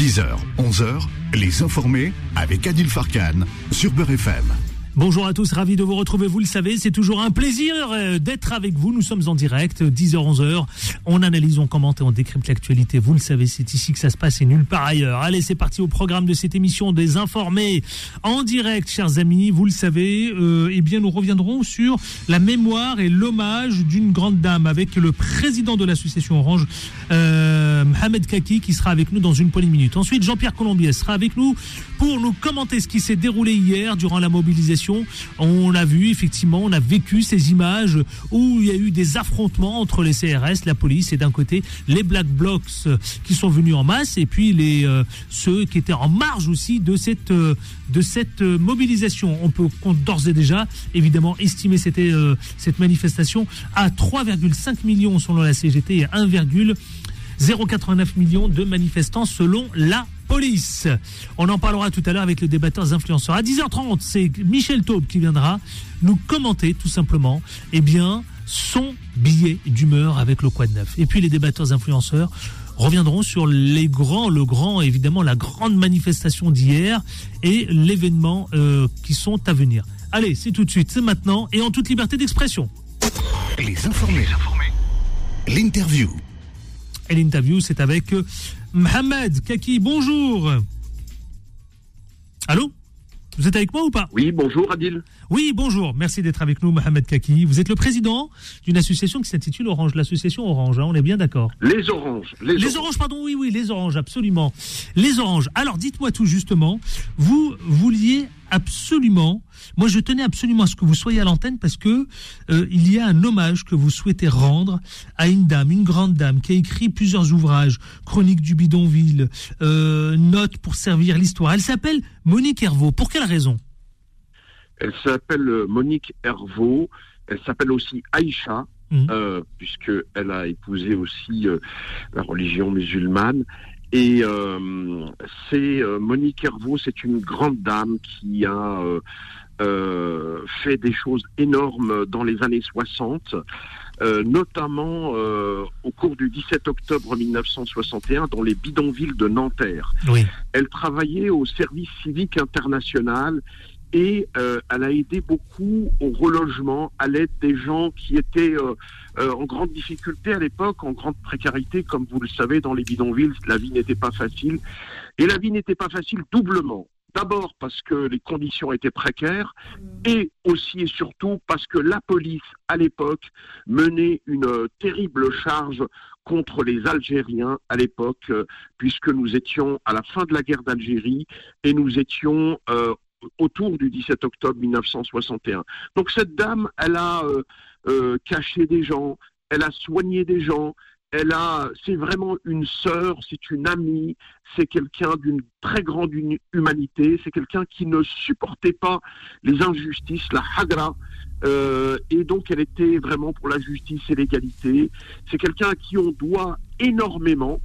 10h, 11h, les informés avec Adil Farkan sur Beurre FM. Bonjour à tous, ravi de vous retrouver. Vous le savez, c'est toujours un plaisir euh, d'être avec vous. Nous sommes en direct, 10h, 11h. On analyse, on commente et on décrypte l'actualité. Vous le savez, c'est ici que ça se passe et nulle part ailleurs. Allez, c'est parti au programme de cette émission des informés en direct, chers amis. Vous le savez, euh, eh bien, nous reviendrons sur la mémoire et l'hommage d'une grande dame avec le président de l'association Orange, euh, Mohamed Kaki, qui sera avec nous dans une poignée de minutes. Ensuite, Jean-Pierre Colombier sera avec nous pour nous commenter ce qui s'est déroulé hier durant la mobilisation on a vu effectivement, on a vécu ces images où il y a eu des affrontements entre les CRS, la police et d'un côté les Black Blocs qui sont venus en masse et puis euh, ceux qui étaient en marge aussi de cette euh, euh, mobilisation. On peut d'ores et déjà évidemment estimer cette, manifestation à 3,5 millions selon la CGT et 1,089 millions de manifestants selon la police. On en parlera tout à l'heure avec les débatteurs influenceurs. À 10h30, c'est Michel Taube qui viendra nous commenter tout simplement eh bien, son billet d'humeur avec le Quad Neuf. Et puis les débatteurs influenceurs reviendront sur les grands, le grand, évidemment, la grande manifestation d'hier et l'événement euh, qui sont à venir. Allez, c'est tout de suite, c'est maintenant et en toute liberté d'expression. Les informés. L'interview. Et l'interview, c'est avec euh, Mohamed Kaki. Bonjour. Allô? Vous êtes avec moi ou pas? Oui, bonjour Adil. Oui, bonjour. Merci d'être avec nous, Mohamed Kaki. Vous êtes le président d'une association qui s'intitule Orange, l'association Orange. Hein, on est bien d'accord? Les Oranges. Les, oranges. pardon, oui, oui, les Oranges, absolument. Les Oranges. Alors, dites-moi tout justement. Vous vouliez absolument, moi je tenais absolument à ce que vous soyez à l'antenne parce que euh, il y a un hommage que vous souhaitez rendre à une dame, une grande dame qui a écrit plusieurs ouvrages, Chronique du bidonville, euh, Notes pour servir l'histoire. Elle s'appelle Monique Hervaux. Pour quelle raison? Elle s'appelle euh, Monique Hervaux. Elle s'appelle aussi Aïcha. Mmh. puisqu'elle a épousé aussi la religion musulmane. Et euh, c'est euh, Monique Hervaux, c'est une grande dame qui a euh, fait des choses énormes dans les années 60. notamment au cours du 17 octobre 1961 dans les bidonvilles de Nanterre. Oui. Elle travaillait au service civique international et euh, elle a aidé beaucoup au relogement, à l'aide des gens qui étaient euh, euh, en grande difficulté à l'époque, en grande précarité, comme vous le savez, dans les bidonvilles, la vie n'était pas facile. Et la vie n'était pas facile doublement. D'abord parce que les conditions étaient précaires et aussi et surtout parce que la police, à l'époque, menait une terrible charge contre les Algériens à l'époque, puisque nous étions à la fin de la guerre d'Algérie et nous étions autour du 17 octobre 1961. Donc cette dame, elle a euh, euh, caché des gens, elle a soigné des gens, elle a, c'est vraiment une sœur, c'est une amie, c'est quelqu'un d'une très grande humanité, c'est quelqu'un qui ne supportait pas les injustices, la hagra, euh, et donc elle était vraiment pour la justice et l'égalité. C'est quelqu'un à qui on doit énormément.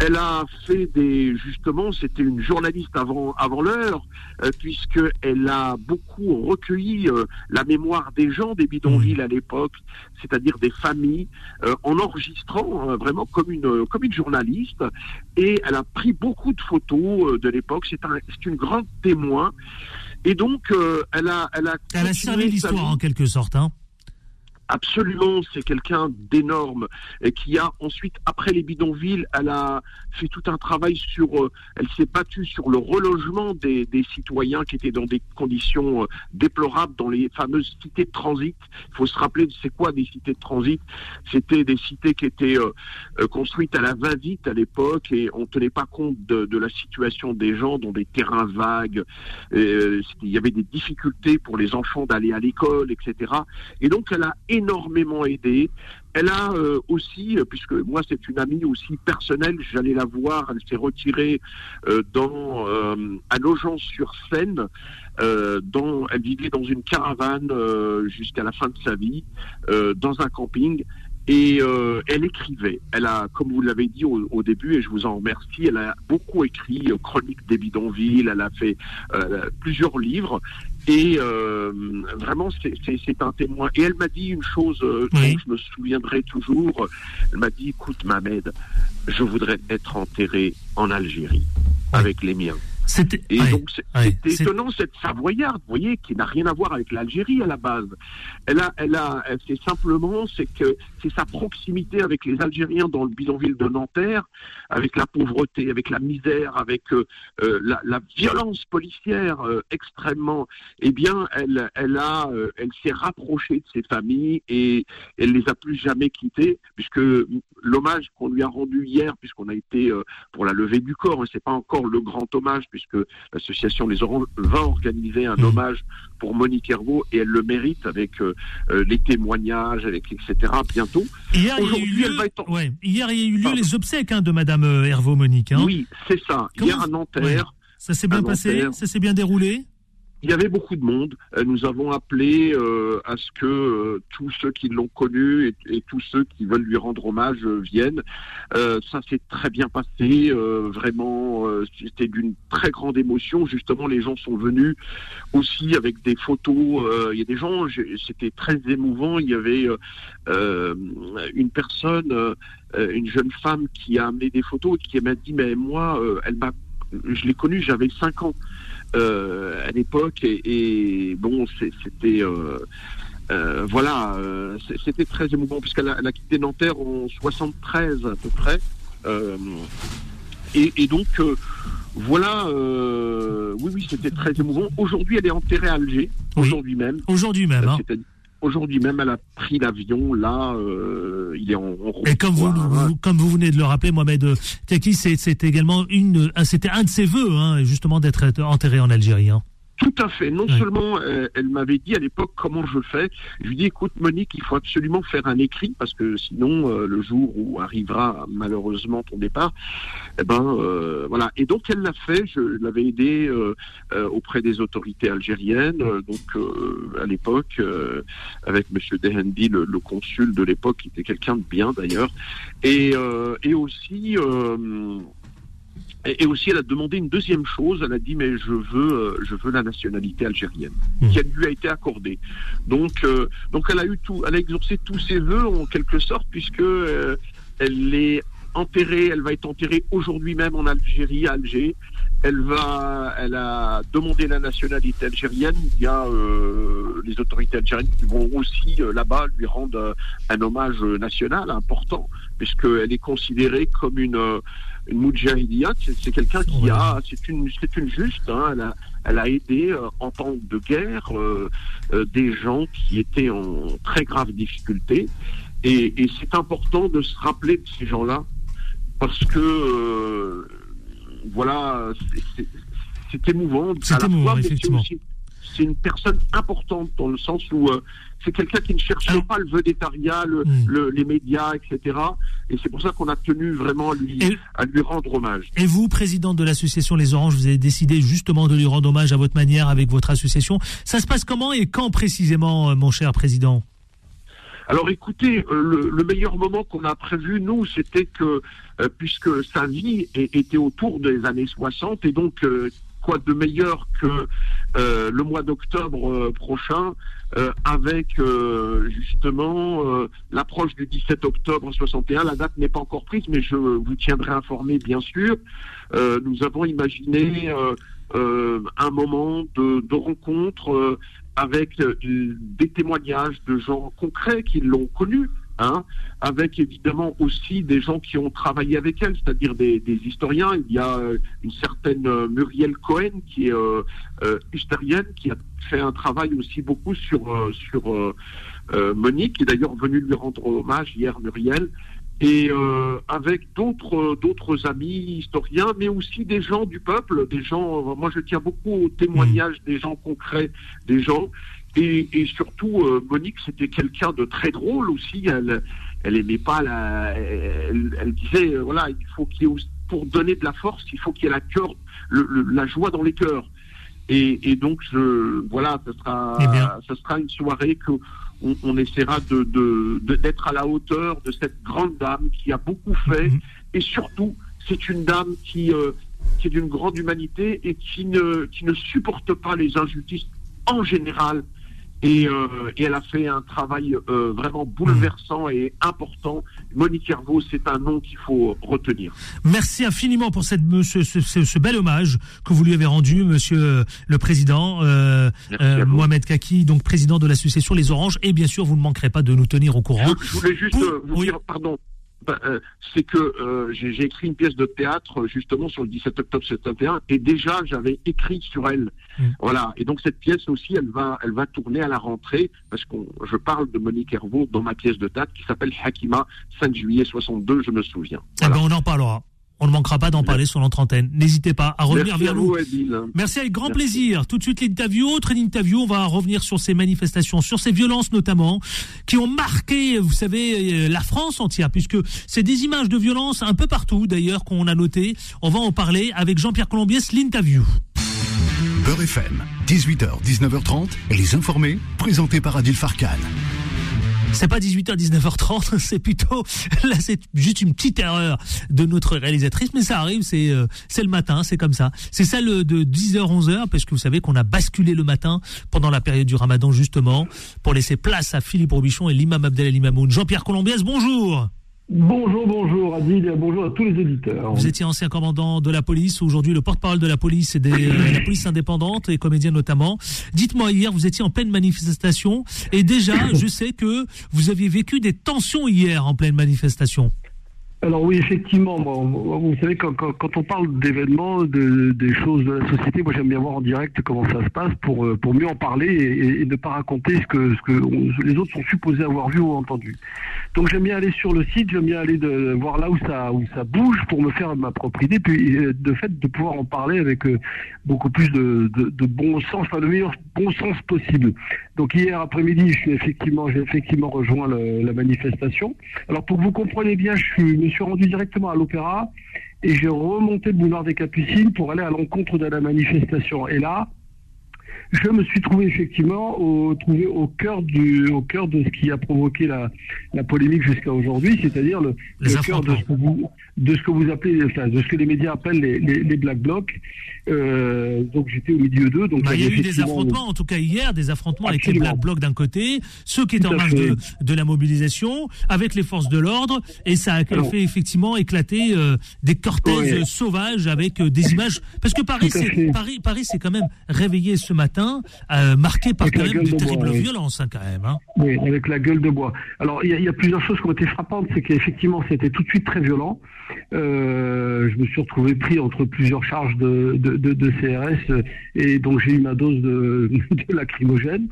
Elle a fait des justement, c'était une journaliste avant avant l'heure, euh, puisque elle a beaucoup recueilli euh, la mémoire des gens des bidonvilles à l'époque, c'est-à-dire des familles, euh, en enregistrant hein, vraiment comme une comme une journaliste. Et elle a pris beaucoup de photos de l'époque. C'est un, c'est une grande témoin. Et donc elle a elle a elle a servi l'histoire en quelque sorte, hein. Absolument, c'est quelqu'un d'énorme et qui a ensuite, après les bidonvilles, elle a fait tout un travail sur, euh, elle s'est battue sur le relogement des, citoyens qui étaient dans des conditions euh, déplorables dans les fameuses cités de transit. Il faut se rappeler, c'est quoi des cités de transit? C'était des cités qui étaient euh, construites à la va-vite à l'époque et on tenait pas compte de, de, la situation des gens dans des terrains vagues. il y avait des difficultés pour les enfants d'aller à l'école, etc. Et donc elle a énormément aidé. Elle a euh, aussi, euh, puisque moi c'est une amie aussi personnelle, j'allais la voir, elle s'est retirée euh, dans à Nogent-sur-Seine. elle vivait dans une caravane jusqu'à la fin de sa vie, dans un camping. Et elle écrivait. Elle a, comme vous l'avez dit au, début, et je vous en remercie, elle a beaucoup écrit Chronique des bidonvilles. Elle a fait plusieurs livres. Et euh, vraiment, c'est un témoin. Et elle m'a dit une chose euh, dont je me souviendrai toujours. Elle m'a dit, écoute, Mohamed, je voudrais être enterré en Algérie. avec les miens. Et donc, c'est étonnant cette Savoyarde, vous voyez, qui n'a rien à voir avec l'Algérie à la base. Elle a, elle a, c'est simplement, c'est que c'est sa proximité avec les Algériens dans le bidonville de Nanterre, avec la pauvreté, avec la misère, avec euh, euh, la, la, violence policière euh, extrêmement. Eh bien, elle, elle a, elle s'est rapprochée de ses familles et elle les a plus jamais quittées, puisque l'hommage qu'on lui a rendu hier, puisqu'on a été pour la levée du corps, hein, c'est pas encore le grand hommage puisque l'association Les Oranges va organiser un mmh. hommage pour Monique Hervaux et elle le mérite avec euh, euh, les témoignages, avec etc. Bientôt. Hier, il y a eu lieu, Hier, il y a eu lieu les obsèques hein, de Madame euh, Hervaux Monique. Hein. Oui, c'est ça. Hier à Nanterre. Ça s'est bien passé Ça s'est bien déroulé? Il y avait beaucoup de monde. Euh, nous avons appelé euh, à ce que euh, tous ceux qui l'ont connu et, tous ceux qui veulent lui rendre hommage viennent. ça s'est très bien passé. vraiment, c'était d'une très grande émotion. Justement, les gens sont venus aussi avec des photos. Il y a des gens, c'était très émouvant. Il y avait une personne, une jeune femme qui a amené des photos et qui m'a dit, mais moi, elle m'a, je l'ai connue, j'avais 5 ans. Euh, à l'époque et, bon c'était euh, euh, voilà c'était très émouvant puisqu'elle a, a, quitté Nanterre en 73 à peu près et, donc voilà, oui, oui, c'était très émouvant. Aujourd'hui, elle est enterrée à Alger, aujourd'hui même. Aujourd'hui même. Hein. Aujourd'hui même, elle a pris l'avion. Là, euh, il est en, Et comme vous, comme vous venez de le rappeler, Mohamed Teki, c'est également une, c'était un de ses voeux, hein, justement, d'être enterré en Algérie. Hein. Tout à fait. Non seulement euh, elle m'avait dit à l'époque comment je fais? Je lui dis écoute Monique, il faut absolument faire un écrit parce que sinon euh, le jour où arrivera malheureusement ton départ, eh ben euh, voilà. Et donc elle l'a fait. Je l'avais aidé auprès des autorités algériennes. donc à l'époque avec Monsieur Dehendi, le, le consul de l'époque, qui était quelqu'un de bien d'ailleurs. Et, et aussi et, aussi, elle a demandé une deuxième chose. Elle a dit mais je veux, euh, je veux la nationalité algérienne, mmh. qui lui a été accordée. Donc, euh, donc elle a eu tout, elle a exaucé tous ses vœux en quelque sorte, puisque euh, elle est enterrée. Elle va être enterrée aujourd'hui même en Algérie, à Alger. Elle va, elle a demandé la nationalité algérienne. Il y a les autorités algériennes qui vont aussi là-bas lui rendre un hommage national important, puisqu'elle est considérée comme une une moudjahidiyat, c'est quelqu'un qui a, c'est une, c'est une juste, hein, elle, a, elle a aidé euh, en temps de guerre euh, euh, des gens qui étaient en très grave difficulté. Et, et c'est important de se rappeler de ces gens-là parce que voilà, c'est émouvant. C'est émouvant, effectivement c'est une personne importante dans le sens où euh, c'est quelqu'un qui ne cherche pas le vedettariat, hmm. le, les médias, etc. Et c'est pour ça qu'on a tenu vraiment à lui, à lui rendre hommage. Et vous, président de l'association Les Oranges, vous avez décidé justement de lui rendre hommage à votre manière avec votre association. Ça se passe comment et quand précisément, euh, mon cher président? Alors écoutez, euh, le, meilleur moment qu'on a prévu, nous, c'était que, puisque sa vie était autour des années 60, et donc quoi de meilleur que euh, le mois d'octobre euh, prochain euh, avec justement l'approche du 17 octobre 61. La date n'est pas encore prise, mais je vous tiendrai informé bien sûr. nous avons imaginé un moment de, de rencontre avec des témoignages de gens concrets qui l'ont connu, Hein, avec évidemment aussi des gens qui ont travaillé avec elle, c'est-à-dire des, historiens. Il y a euh, une certaine euh, Muriel Cohen qui est euh, euh, qui a fait un travail aussi beaucoup sur sur Monique, qui est d'ailleurs venue lui rendre hommage hier, Muriel. Et avec d'autres d'autres amis historiens, mais aussi des gens du peuple, des gens. moi, je tiens beaucoup au témoignage des gens concrets, des gens et, et surtout, euh, Monique, c'était quelqu'un de très drôle aussi. Elle, elle aimait pas la. Elle, elle disait, euh, voilà, il faut qu'il y ait pour donner de la force, il faut qu'il y ait la cœur, le, la joie dans les cœurs. Et, et donc, je, voilà, ce sera, eh sera une soirée que on, on essaiera de, de, d'être à la hauteur de cette grande dame qui a beaucoup fait. Mm-hmm. Et surtout, c'est une dame qui, euh, qui est d'une grande humanité et qui ne, qui ne supporte pas les injustices en général Et, euh, et, elle a fait un travail euh, vraiment bouleversant et important. Monique Hervaux, c'est un nom qu'il faut retenir. Merci infiniment pour cette, ce, ce, ce, bel hommage que vous lui avez rendu, Monsieur le Président euh, euh Mohamed Kaki, donc président de l'association Les Oranges. Et bien sûr, vous ne manquerez pas de nous tenir au courant. Je, voulais juste vous dire, pardon, ben, euh, c'est que euh, j'ai écrit une pièce de théâtre justement sur le 17 octobre 71 et déjà j'avais écrit sur elle. Mm. Voilà. Et donc cette pièce aussi, elle va, elle va tourner à la rentrée parce que je parle de Monique Hervaux dans ma pièce de théâtre qui s'appelle Hakima, 5 juillet 62, je me souviens. Eh ben, on en parlera. On ne manquera pas d'en parler sur notre antenne. N'hésitez pas à revenir vers nous. Merci avec grand plaisir. Tout de suite l'interview, autre interview. On va revenir sur ces manifestations, sur ces violences notamment, qui ont marqué, vous savez, euh, la France entière, puisque c'est des images de violence un peu partout d'ailleurs qu'on a notées. On va en parler avec Jean-Pierre Colombiès, l'interview. Beurre FM, 18h, 19h30, les informés, présentés par Adil Farkan. C'est pas 18h, 19h30, c'est plutôt, là c'est juste une petite erreur de notre réalisatrice, mais ça arrive, c'est euh, c'est le matin, c'est comme ça. C'est celle de 10h, 11h, parce que vous savez qu'on a basculé le matin pendant la période du ramadan justement, pour laisser place à Philippe Robichon et l'imam Abdel Mamoun. Jean-Pierre Colombiès, bonjour Bonjour, bonjour Adil, bonjour à tous les auditeurs. Vous étiez ancien commandant de la police, aujourd'hui le porte-parole de la police et de la police indépendante et comédien notamment. Dites-moi hier, vous étiez en pleine manifestation et déjà, je sais que vous aviez vécu des tensions hier en pleine manifestation. Alors oui, effectivement, vous savez, quand, on parle d'événements, de, des choses de la société, moi j'aime bien voir en direct comment ça se passe pour, euh, pour mieux en parler et, ne pas raconter ce que, les autres sont supposés avoir vu ou entendu. Donc j'aime bien aller sur le site, j'aime bien aller voir là où ça, où ça bouge pour me faire ma propre idée, puis euh, de fait de pouvoir en parler avec euh, beaucoup plus de, bon sens, enfin le meilleur bon sens possible. Donc hier après-midi, je suis effectivement, j'ai effectivement rejoint la manifestation. Alors pour que vous compreniez bien, je, suis, suis rendu directement à l'Opéra et j'ai remonté le boulevard des Capucines pour aller à l'encontre de la manifestation. Et là, je me suis trouvé effectivement au, trouvé au cœur du, au cœur de ce qui a provoqué la, la polémique jusqu'à aujourd'hui, c'est-à-dire le, cœur de ce, que vous, de ce que vous appelez, enfin, de ce que les médias appellent les, les, black blocs. Euh, donc j'étais au milieu d'eux. Donc bah, il y a eu des affrontements, en tout cas hier, des affrontements avec les black blocs d'un côté, ceux qui étaient en marge de, de, la mobilisation, avec les forces de l'ordre, et ça a fait effectivement éclater euh, des cortèges sauvages avec euh, des images. Parce que Paris, Paris, Paris, c'est quand même réveillé ce matin euh, marqué par quand même de terribles violences, hein, quand même. Hein. Oui, avec la gueule de bois. Alors, il y, a plusieurs choses qui ont été frappantes, c'est qu'effectivement, c'était tout de suite très violent. Euh, je me suis retrouvé pris entre plusieurs charges de, de, CRS et donc j'ai eu ma dose de, de lacrymogène.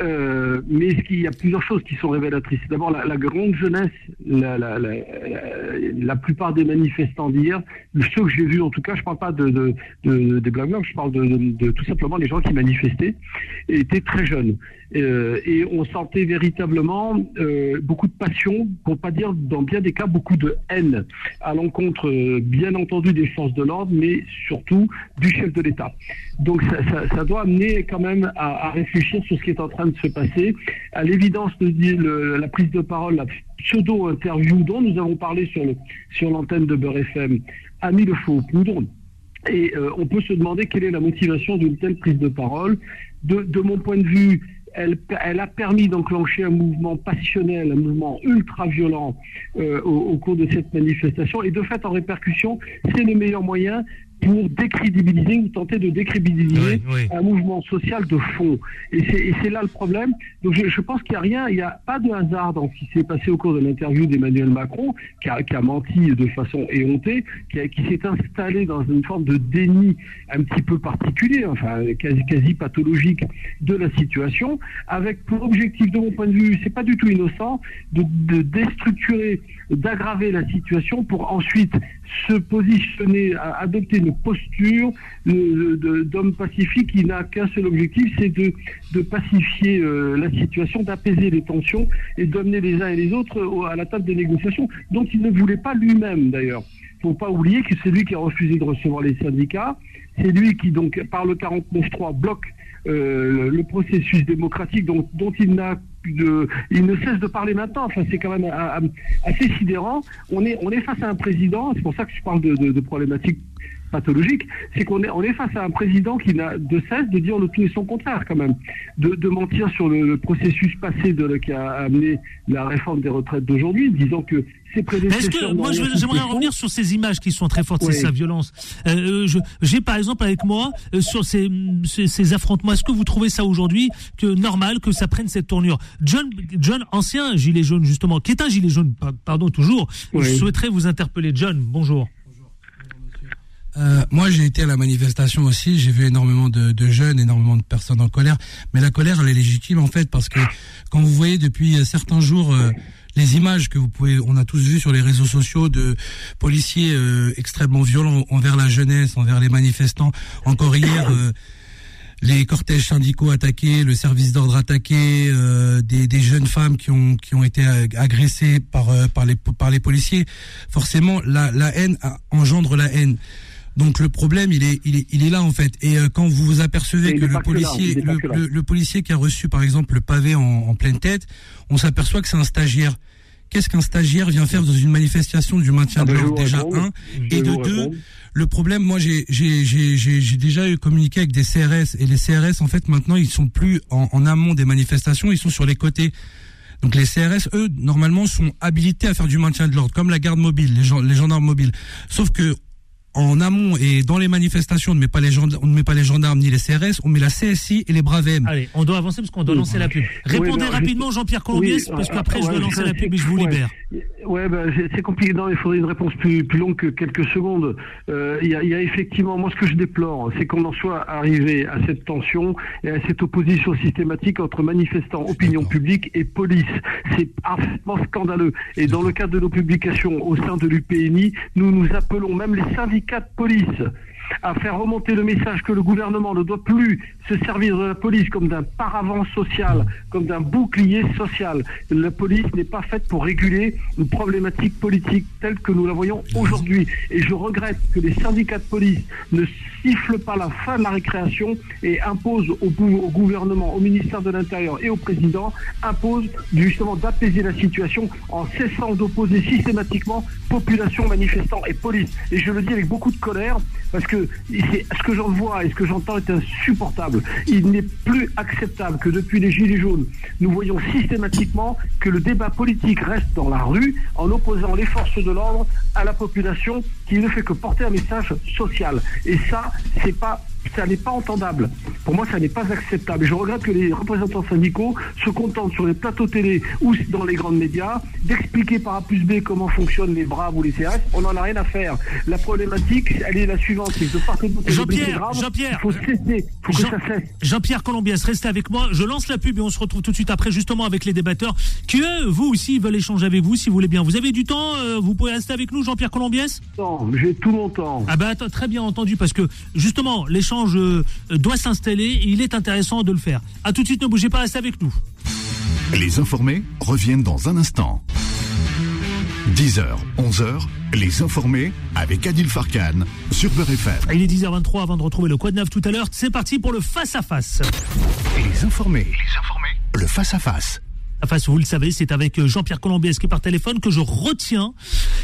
Euh, mais il y a plusieurs choses qui sont révélatrices? D'abord, la, grande jeunesse, la, plupart des manifestants d'hier, ceux que j'ai vus en tout cas, je ne parle pas de, de, des Black je parle de, tout simplement les gens qui manifestaient, étaient très jeunes. Euh, et on sentait véritablement euh, beaucoup de passion, pour pas dire dans bien des cas beaucoup de haine à l'encontre, bien entendu, des forces de l'ordre, mais surtout du chef de l'État. Donc ça, doit amener quand même à, à, réfléchir sur ce qui est en train de se passer. À l'évidence, le, la prise de parole, la pseudo-interview dont nous avons parlé sur l'antenne de Beurre FM a mis le faux poudre. Et on peut se demander quelle est la motivation d'une telle prise de parole. De, mon point de vue, elle, a permis d'enclencher un mouvement passionnel, un mouvement ultra violent euh, au, cours de cette manifestation. Et de fait, en répercussion, c'est le meilleur moyen pour décrédibiliser ou tenter de décrédibiliser un mouvement social de fond. Et c'est là le problème. Donc je, je pense qu'il n'y a rien, il n'y a pas de hasard dans ce qui s'est passé au cours de l'interview d'Emmanuel Macron, qui a, qui a, menti de façon éhontée, qui, qui s'est installé dans une forme de déni un petit peu particulier, enfin quasi, quasi pathologique de la situation, avec pour objectif, de mon point de vue, c'est pas du tout innocent, de, de déstructurer, d'aggraver la situation pour ensuite se positionner, adopter une posture d'homme pacifique qui n'a qu'un seul objectif, c'est de, de, pacifier euh, la situation, d'apaiser les tensions et d'amener les uns et les autres à la table des négociations, dont il ne voulait pas lui-même d'ailleurs. Il ne faut pas oublier que c'est lui qui a refusé de recevoir les syndicats, C'est lui qui, donc, par le 49.3, bloque euh, le processus démocratique dont, il ne cesse de parler maintenant. Enfin, c'est quand même assez sidérant. On est, face à un président. C'est pour ça que je parle de, de problématiques pathologique, c'est qu'on est, on est face à un président qui n'a de cesse de dire le tout et son contraire quand même, de, de mentir sur le, processus passé de, qui a amené la réforme des retraites d'aujourd'hui, disant que c'est Est-ce que moi j'aimerais revenir sur ces images qui sont très fortes, c'est sa violence. Euh, euh J'ai par exemple avec moi euh, sur ces, ces, affrontements. Est-ce que vous trouvez ça aujourd'hui que normal que ça prenne cette tournure? John, John, ancien gilet jaune justement, qui est un gilet jaune, pardon toujours. Je souhaiterais vous interpeller, John. Bonjour. Euh, moi, j'ai été à la manifestation aussi. J'ai vu énormément de, de, jeunes, énormément de personnes en colère. Mais la colère, elle est légitime en fait parce que quand vous voyez depuis euh, certains jours euh, les images que vous pouvez, on a tous vu sur les réseaux sociaux de policiers extrêmement violents envers la jeunesse, envers les manifestants. Encore hier. les cortèges syndicaux attaqués, le service d'ordre attaqué, des, des, jeunes femmes qui ont qui ont été agressées par par les par les policiers. Forcément, la la haine engendre la haine. Donc le problème, il est, il est, il est là en fait. Et euh, quand vous vous apercevez que le policier, le, policier qui a reçu par exemple le pavé en, pleine tête, on s'aperçoit que c'est un stagiaire. Qu'est-ce qu'un stagiaire vient faire dans une manifestation du maintien ah de l'ordre déjà un et de deux le problème, moi, j'ai j'ai déjà eu communiqué avec des CRS et les CRS, en fait, maintenant, ils sont plus en, en amont des manifestations, ils sont sur les côtés. Donc les CRS, eux, normalement, sont habilités à faire du maintien de l'ordre, comme la garde mobile, les, les gendarmes mobiles. Sauf que en amont et dans les manifestations, on ne met pas les gendarmes, on ne met pas les gendarmes ni les CRS, on met la CSI et les Bravem. Allez, on doit avancer parce qu'on doit lancer la pub. Répondez rapidement, Jean-Pierre Colombier, parce qu'après je dois lancer la pub et je vous libère. Ouais, ben, c'est compliqué. Non, il faudrait une réponse plus, plus longue que quelques secondes. Euh, il y, a, y, a, effectivement, moi, ce que je déplore, c'est qu'on en soit arrivé à cette tension et à cette opposition systématique entre manifestants, opinion publique et police. C'est parfaitement scandaleux. Et dans le cadre de nos publications au sein de l'UPNI, nous nous appelons même les syndicats de police à faire remonter le message que le gouvernement ne doit plus se servir de la police comme d'un paravent social, comme d'un bouclier social. La police n'est pas faite pour réguler une problématique politique telle que nous la voyons aujourd'hui. Et je regrette que les syndicats de police ne sifflent pas la fin de la récréation et imposent au, gouvernement, au ministère de l'Intérieur et au président, imposent justement d'apaiser la situation en cessant d'opposer systématiquement population, manifestants et police. Et je le dis avec beaucoup de colère parce que ce que j'en vois et ce que j'entends est insupportable. Il n'est plus acceptable que depuis les Gilets jaunes, nous voyons systématiquement que le débat politique reste dans la rue en opposant les forces de l'ordre à la population qui ne fait que porter un message social. Et ça, c'est pas ça n'est pas entendable. Pour moi, ça n'est pas acceptable. Et je regrette que les représentants syndicaux se contentent sur les plateaux télé ou dans les grands médias d'expliquer par A plus B comment fonctionnent les Braves ou les CRS. On n'en a rien à faire. La problématique, elle est la suivante. Jean-Pierre, Jean-Pierre, faut cesser. Faut que ça cesse. Jean-Pierre Colombiès, restez avec moi. Je lance la pub et on se retrouve tout de suite après, justement, avec les débatteurs qui, eux, vous aussi, veulent échanger avec vous, si vous voulez bien. Vous avez du temps, euh, vous pouvez rester avec nous, Jean-Pierre Colombiès Non, j'ai tout mon temps. Ah ben, très bien entendu, parce que, justement, l'échange euh, doit s'installer. Il est intéressant de le faire. À tout de suite, ne bougez pas, restez avec nous. Les informés reviennent dans un instant. 10h, 11h, les informés avec Adil Farkan sur Beurre FM. Il est 10h23 avant de retrouver le Quad Neuf tout à l'heure. C'est parti pour le face-à-face. Les informés, les informés, le face-à-face. Enfin, vous le savez, c'est avec euh, Jean-Pierre Colombier qui par téléphone que je retiens,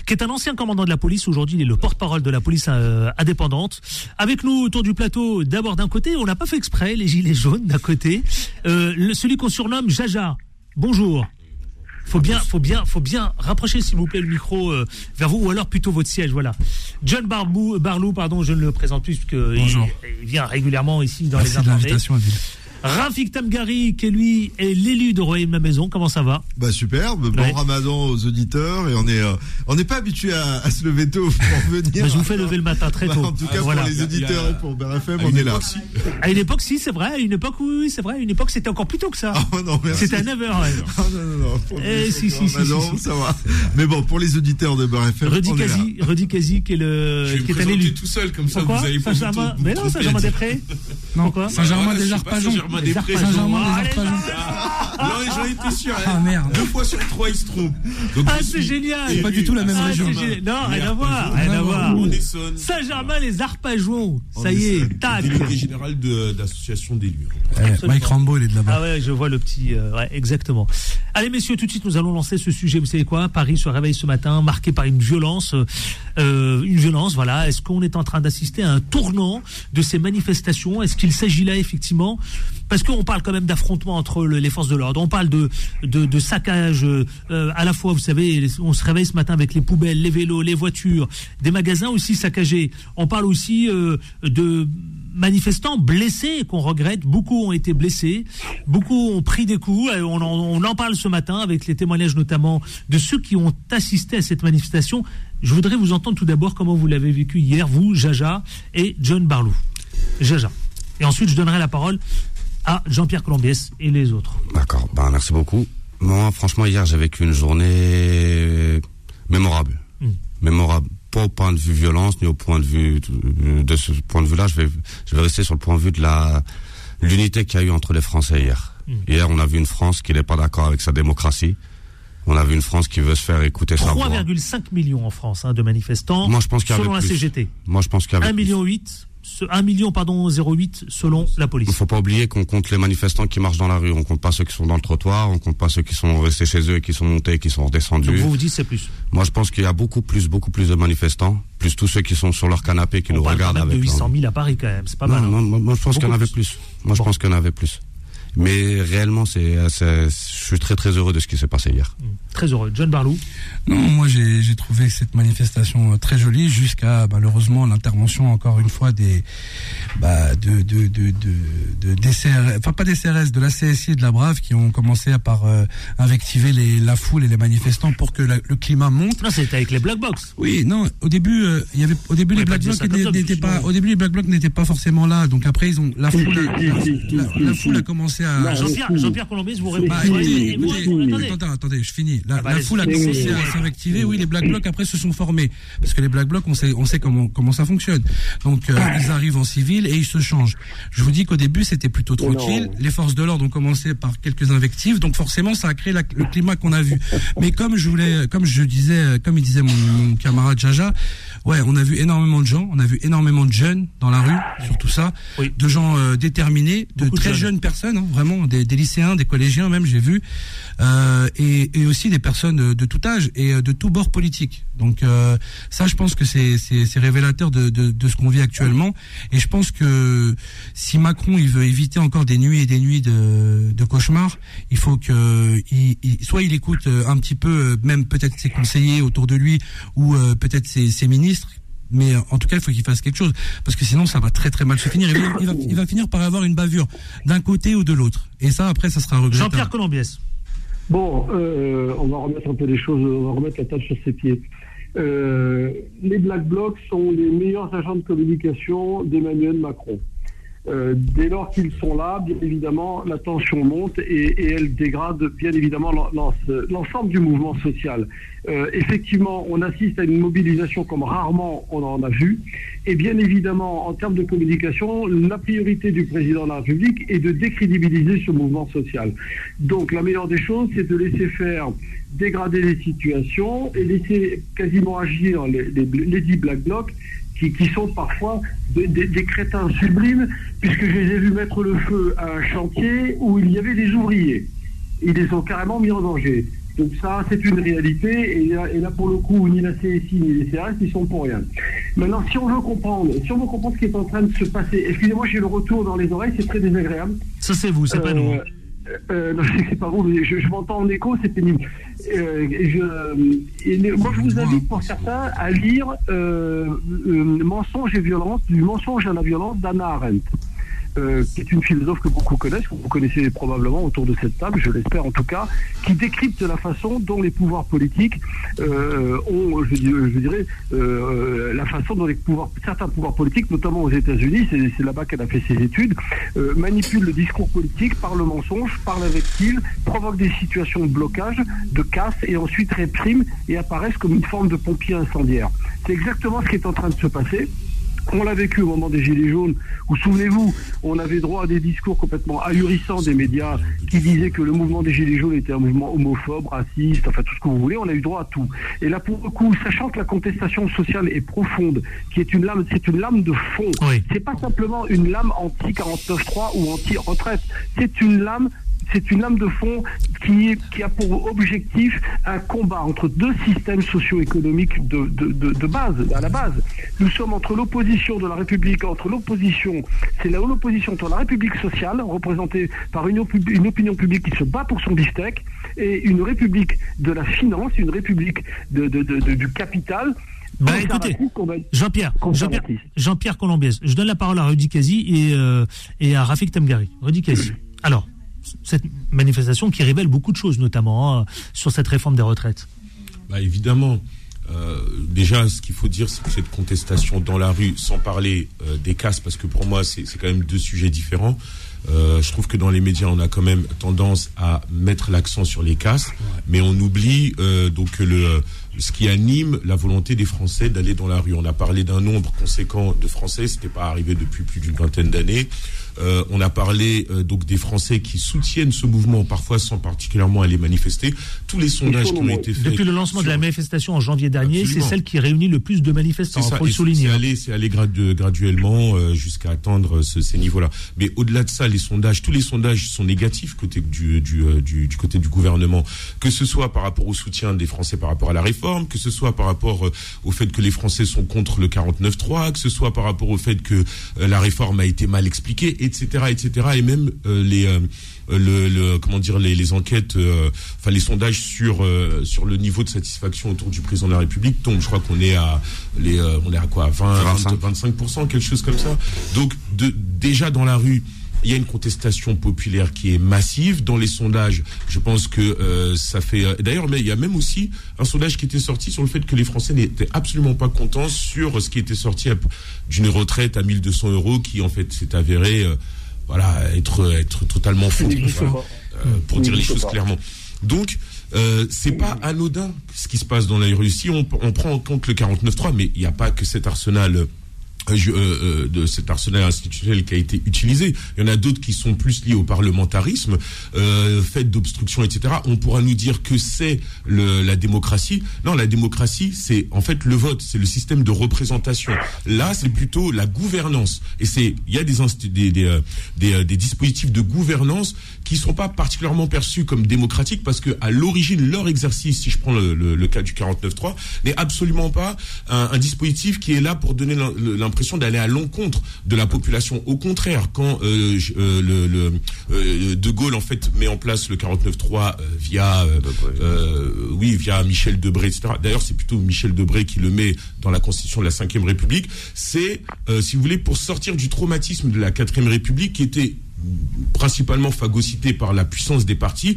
qui est un ancien commandant de la police. Aujourd'hui, il est le porte-parole de la police euh, indépendante. Avec nous autour du plateau, d'abord d'un côté, on n'a pas fait exprès, les gilets jaunes d'un côté, euh, celui qu'on surnomme Jaja. Bonjour. Faut bien, faut bien, faut bien rapprocher, s'il vous plaît, le micro vers vous, ou alors plutôt votre siège, voilà. John Barbou, Barlou, pardon, je ne le présente plus, puisqu'il il vient régulièrement ici dans les informés. Rafik Tamgari, qui lui est l'élu de Royaume la Maison. Comment ça va? Bah superbe. Bon ramadan aux auditeurs et on est euh, on n'est pas habitué à, se lever tôt pour venir. Bah, je vous fais lever le matin très bah, tôt. en tout cas pour les auditeurs et pour BRFM, on est là. À une époque, si c'est vrai. À une époque, oui, c'est vrai. À une époque, c'était encore plus tôt que ça. Oh, non, c'était à 9h. Ouais. Oh, non, non, non. Eh, si, si, si, si, ça va. Mais bon, pour les auditeurs de BRFM, Rudy Kazi, Rudy Kazi, qui est le, qui est un élu. tout seul, comme ça, vous allez pas Mais non, Saint-Germain-des-Prés. Non, quoi Saint-Germain-des-Arpajons. Saint-Germain des. Non, j'en étais sûr. Ah, merde. Deux fois sur trois, il se trompe. Donc, Ah, c'est génial. élu pas du tout la même Ah, région. c'est. Non, rien à voir, rien à voir. Saint-Germain, les Arpajots. Ça y est, tac. Délégué général de- d'association d'élus. Mike Rambo, il est de là-bas. Ah ouais, je vois le petit. euh, ouais, exactement. Allez, messieurs, tout de suite, nous allons lancer ce sujet. Vous savez quoi? Paris se réveille ce matin, marqué par une violence. euh, une violence, voilà. Est-ce qu'on est en train d'assister à un tournant de ces manifestations? Est-ce qu'il s'agit là, effectivement Parce qu'on parle quand même d'affrontement entre le- les forces de l'ordre. On parle de, de, saccage euh, à la fois, vous savez, on se réveille ce matin avec les poubelles, les vélos, les voitures, des magasins aussi saccagés. On parle aussi euh, de manifestants blessés qu'on regrette. Beaucoup ont été blessés, beaucoup ont pris des coups. On en, parle ce matin avec les témoignages notamment de ceux qui ont assisté à cette manifestation. Je voudrais vous entendre tout d'abord comment vous l'avez vécu hier, vous, Jaja et John Barlou. Jaja. Et ensuite, je donnerai la parole à Jean-Pierre Colombiès et les autres. D'accord, ben, merci beaucoup. Moi, franchement, hier, j'ai vécu une journée mémorable. Mm. Mémorable. Pas au point de vue violence, ni au point de vue de, ce point de vue-là. Je vais, je vais rester sur le point de vue de la l'unité qu'il y a eu entre les Français hier. Mm. Hier, on a vu une France qui n'est pas d'accord avec sa démocratie. On a vu une France qui veut se faire écouter sa voix. 3,5 millions en France hein, de manifestants. Moi, je pense qu'il y avait selon la plus. CGT. Moi, je pense qu'il y avait 1 million 8, ce- 1 million pardon 08 selon la Il police. faut pas oublier qu'on compte les manifestants qui marchent dans la rue. On compte pas ceux qui sont dans le trottoir. On compte pas ceux qui sont restés chez eux et qui sont montés et qui sont redescendus. Donc vous vous dites c'est plus. Moi, je pense qu'il y a beaucoup plus, beaucoup plus de manifestants, plus tous ceux qui sont sur leur canapé qui On nous parle quand regardent même de avec. 800 000 à Paris quand même, c'est pas Non, mal. hein. moi, je pense qu'il y en avait plus. Moi, je pense qu'il y en avait plus. Mais réellement, c'est, c'est- je suis très très heureux de ce qui s'est passé hier. Très heureux. John Barlou. Non, moi j'ai trouvé cette manifestation euh, très jolie jusqu'à malheureusement l'intervention encore une fois des bah, de de de de, de des CRS, enfin pas des CRS, de la CSI et de la Brave qui ont commencé à par euh, invectiver les la foule et les manifestants pour que la- le climat monte. Non, c'était avec les black box. Oui, non, au début euh, il y avait au début On les black blocs n'étaient pas sinon- au début les black blocs n'étaient pas forcément là. Donc après ils ont la foule a, la, foule a commencé à Jean-Pierre, si. Jean-Pierre Colombier, vous répondez. bah, écoutez, écoutez, attendez, je finis. La, Ah bah, la foule a commencé à s'invectiver. Oui, les Black Blocs après se sont formés parce que les Black Blocs, on sait, on sait comment comment ça fonctionne. Donc euh, ils arrivent en civil et ils se changent. Je vous dis qu'au début c'était plutôt tranquille. Non. Les forces de l'ordre ont commencé par quelques invectives, donc forcément ça a créé la- le climat qu'on a vu. Mais comme je voulais, comme je disais, euh, comme il disait mon, mon camarade Jaja, ouais, on a vu énormément de gens, on a vu énormément de jeunes dans la rue, sur tout ça, Oui. de gens euh, déterminés, de Beaucoup de très jeunes. jeunes personnes, hein, vraiment des, des lycéens, des collégiens même, j'ai vu, euh, et, et aussi des personnes de, de tout âge et euh, de tout bord politique. Donc euh, ça, je pense que c'est révélateur de, ce qu'on vit actuellement. Et je pense que si Macron il veut éviter encore des nuits et des nuits de, de cauchemars, il faut que soit il écoute euh, un petit peu, euh, même peut-être ses conseillers autour de lui ou euh, peut-être ses, ministres. Mais euh, en tout cas, il faut qu'il fasse quelque chose parce que sinon, ça va très très mal se finir. Il va, il va, finir par avoir une bavure d'un côté ou de l'autre. Et ça, après, ça sera regrettable. Jean-Pierre Colombiès. Bon, euh, on va remettre un peu les choses, on va remettre la table sur ses pieds. Euh, les Black Blocs sont les meilleurs agents de communication d'Emmanuel Macron. Euh, dès lors qu'ils sont là, bien évidemment, la tension monte et, elle dégrade bien évidemment l'en- l'en- l'ensemble du mouvement social. Euh, effectivement, on assiste à une mobilisation comme rarement on en a vu. Et bien évidemment, en termes de communication, la priorité du président de la République est de décrédibiliser ce mouvement social. Donc la meilleure des choses, c'est de laisser faire dégrader les situations et laisser quasiment agir les, les, les dix Black Blocs qui, qui sont parfois des, des- des crétins sublimes, puisque je les ai vus mettre le feu à un chantier où il y avait des ouvriers. Ils les ont carrément mis en danger. Donc ça, c'est une réalité, et là, et là, pour le coup, ni la CSI ni les CRS, ils sont pour rien. Maintenant, si on veut comprendre, si on veut comprendre ce qui est en train de se passer, excusez-moi, j'ai le retour dans les oreilles, c'est très désagréable. Ça, c'est vous, c'est pas Euh, nous. Euh, non, je sais pas mais je, je m'entends en écho, c'est pénible. Euh, je, et moi, je vous invite pour certains à lire euh, euh, Mensonge et violence, du mensonge à la violence d'Anna Arendt. Euh, qui est une philosophe que beaucoup connaissent, que vous connaissez probablement autour de cette table, je l'espère en tout cas, qui décrypte la façon dont les pouvoirs politiques euh, ont, je, dirais, euh, la façon dont les pouvoirs, certains pouvoirs politiques, notamment aux États-Unis, c'est là-bas qu'elle a fait ses études, euh, manipulent le discours politique par le mensonge, par l'invective, provoquent des situations de blocage, de casse, et ensuite répriment et apparaissent comme une forme de pompier incendiaire. C'est exactement ce qui est en train de se passer. On l'a vécu au moment des Gilets jaunes, où souvenez-vous, on avait droit à des discours complètement ahurissants des médias qui disaient que le mouvement des Gilets jaunes était un mouvement homophobe, raciste, enfin tout ce que vous voulez, on a eu droit à tout. Et là, pour le coup, sachant que la contestation sociale est profonde, qui est une lame, c'est une lame de fond. C'est pas simplement une lame anti-49.3 ou anti-retraite. C'est une lame c'est une lame de fond qui, qui, a pour objectif un combat entre deux systèmes socio-économiques de, de, base, à la base. Nous sommes entre l'opposition de la République, entre l'opposition, c'est l'opposition entre la République sociale, représentée par une, une, opinion publique qui se bat pour son bistec, et une République de la finance, une République du capital, bah, écoutez, Jean-Pierre, Jean-Pierre, Colombiès, je donne la parole à Rudy Kazi et, euh, et à Rafik Tamgari. Rudy Kazi. Alors, cette manifestation qui révèle beaucoup de choses, notamment hein, sur cette réforme des retraites. Bah évidemment. Euh, déjà, ce qu'il faut dire, c'est que cette contestation dans la rue, sans parler euh, des casses, parce que pour moi, c'est quand même deux sujets différents. Euh, je trouve que dans les médias, on a quand même tendance à mettre l'accent sur les casses, mais on oublie donc le ce qui anime la volonté des Français d'aller dans la rue. On a parlé d'un nombre conséquent de Français, c'était pas arrivé depuis plus d'une vingtaine d'années. Euh, on a parlé euh, donc des Français qui soutiennent ce mouvement, parfois sans particulièrement aller manifester. Tous les sondages qui ont été faits depuis le lancement de la manifestation en janvier dernier, c'est celle qui réunit le plus de manifestants. Il faut le souligner. C'est allé, allé graduellement euh, jusqu'à atteindre ces niveaux-là. Mais au-delà de ça, les sondages, tous les sondages sont négatifs côté du, du, du, du côté du gouvernement, que ce soit par rapport au soutien des Français par rapport à la réforme, que ce soit par rapport au fait que les Français sont contre le 49-3, que ce soit par rapport au fait que la réforme a été mal expliquée etc., etc. Et même euh, les euh, le, le, comment dire les, les enquêtes, euh, enfin les sondages sur sur le niveau de satisfaction autour du président de la République tombent. Je crois qu'on est à les on est à quoi? 20, 25% quelque chose comme ça. Donc de, déjà dans la rue, il y a une contestation populaire qui est massive. Dans les sondages, je pense que euh, ça fait. Euh, d'ailleurs, mais il y a même aussi un sondage qui était sorti sur le fait que les Français n'étaient absolument pas contents sur ce qui était sorti d'une retraite à 1200 euros, qui en fait s'est avéré, euh, voilà, être être totalement faux. pour dire les choses clairement. Donc, euh, c'est pas anodin ce qui se passe dans la Russie. On, on prend en compte le 49.3, mais il n'y a pas que cet arsenal euh, euh, de cet arsenal institutionnel qui a été utilisé. Il y en a d'autres qui sont plus liés au parlementarisme, euh, fait d'obstruction, etc. On pourra nous dire que c'est la démocratie. Non, la démocratie, c'est en fait le vote, c'est le système de représentation. Là, c'est plutôt la gouvernance. Et c'est, il y a des, des, des, euh, des, des dispositifs de gouvernance qui sont pas particulièrement perçus comme démocratiques parce que à l'origine leur exercice, si je prends le, le, cas du 49.3, n'est absolument pas un, un, dispositif qui est là pour donner l'impression d'aller à l'encontre de la population. Au contraire, quand euh, euh le, le euh, De Gaulle en fait met en place le 49.3 euh, via oui via Michel Debré, etc. D'ailleurs, c'est plutôt Michel Debré qui le met dans la Constitution de la Ve République. C'est si vous voulez pour sortir du traumatisme de la Quatrième République qui était principalement phagocyté par la puissance des partis.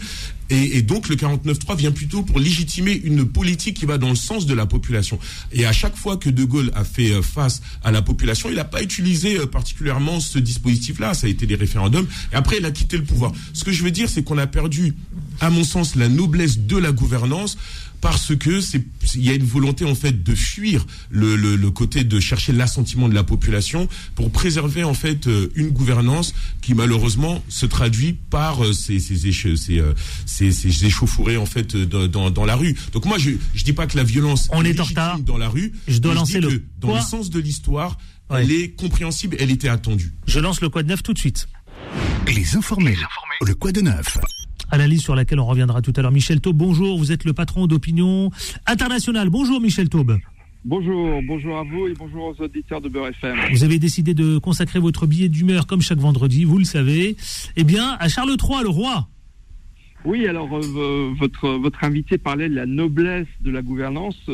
Et, donc le 49-3 vient plutôt pour légitimer une politique qui va dans le sens de la population. Et à chaque fois que De Gaulle a fait euh, face à la population, il n'a pas utilisé euh, particulièrement ce dispositif-là. Ça a été des référendums. Et après, il a quitté le pouvoir. Ce que je veux dire, c'est qu'on a perdu, à mon sens, la noblesse de la gouvernance parce que c'est il y a une volonté en fait de fuir le, le, le côté de chercher l'assentiment de la population pour préserver en fait euh, une gouvernance qui malheureusement se traduit par euh, ces ces, ces, euh, ces, ces échauffourées en fait dans, dans, la rue. Donc moi je je dis pas que la violence on est, en retard dans la rue. Je dois lancer le dans le sens de l'histoire, elle est compréhensible, elle était attendue. Je lance le quoi de neuf tout de suite. Les informés. Les informés. Le quoi de neuf analyse sur laquelle on reviendra tout à l'heure. Michel Taube, bonjour, vous êtes le patron d'Opinion Internationale. Bonjour Michel Taube. Bonjour, bonjour à vous et bonjour aux auditeurs de Beurre FM. Vous avez décidé de consacrer votre billet d'humeur comme chaque vendredi, vous le savez, eh bien à Charles III, le roi. Oui, alors euh, votre, votre invité parlait de la noblesse de la gouvernance,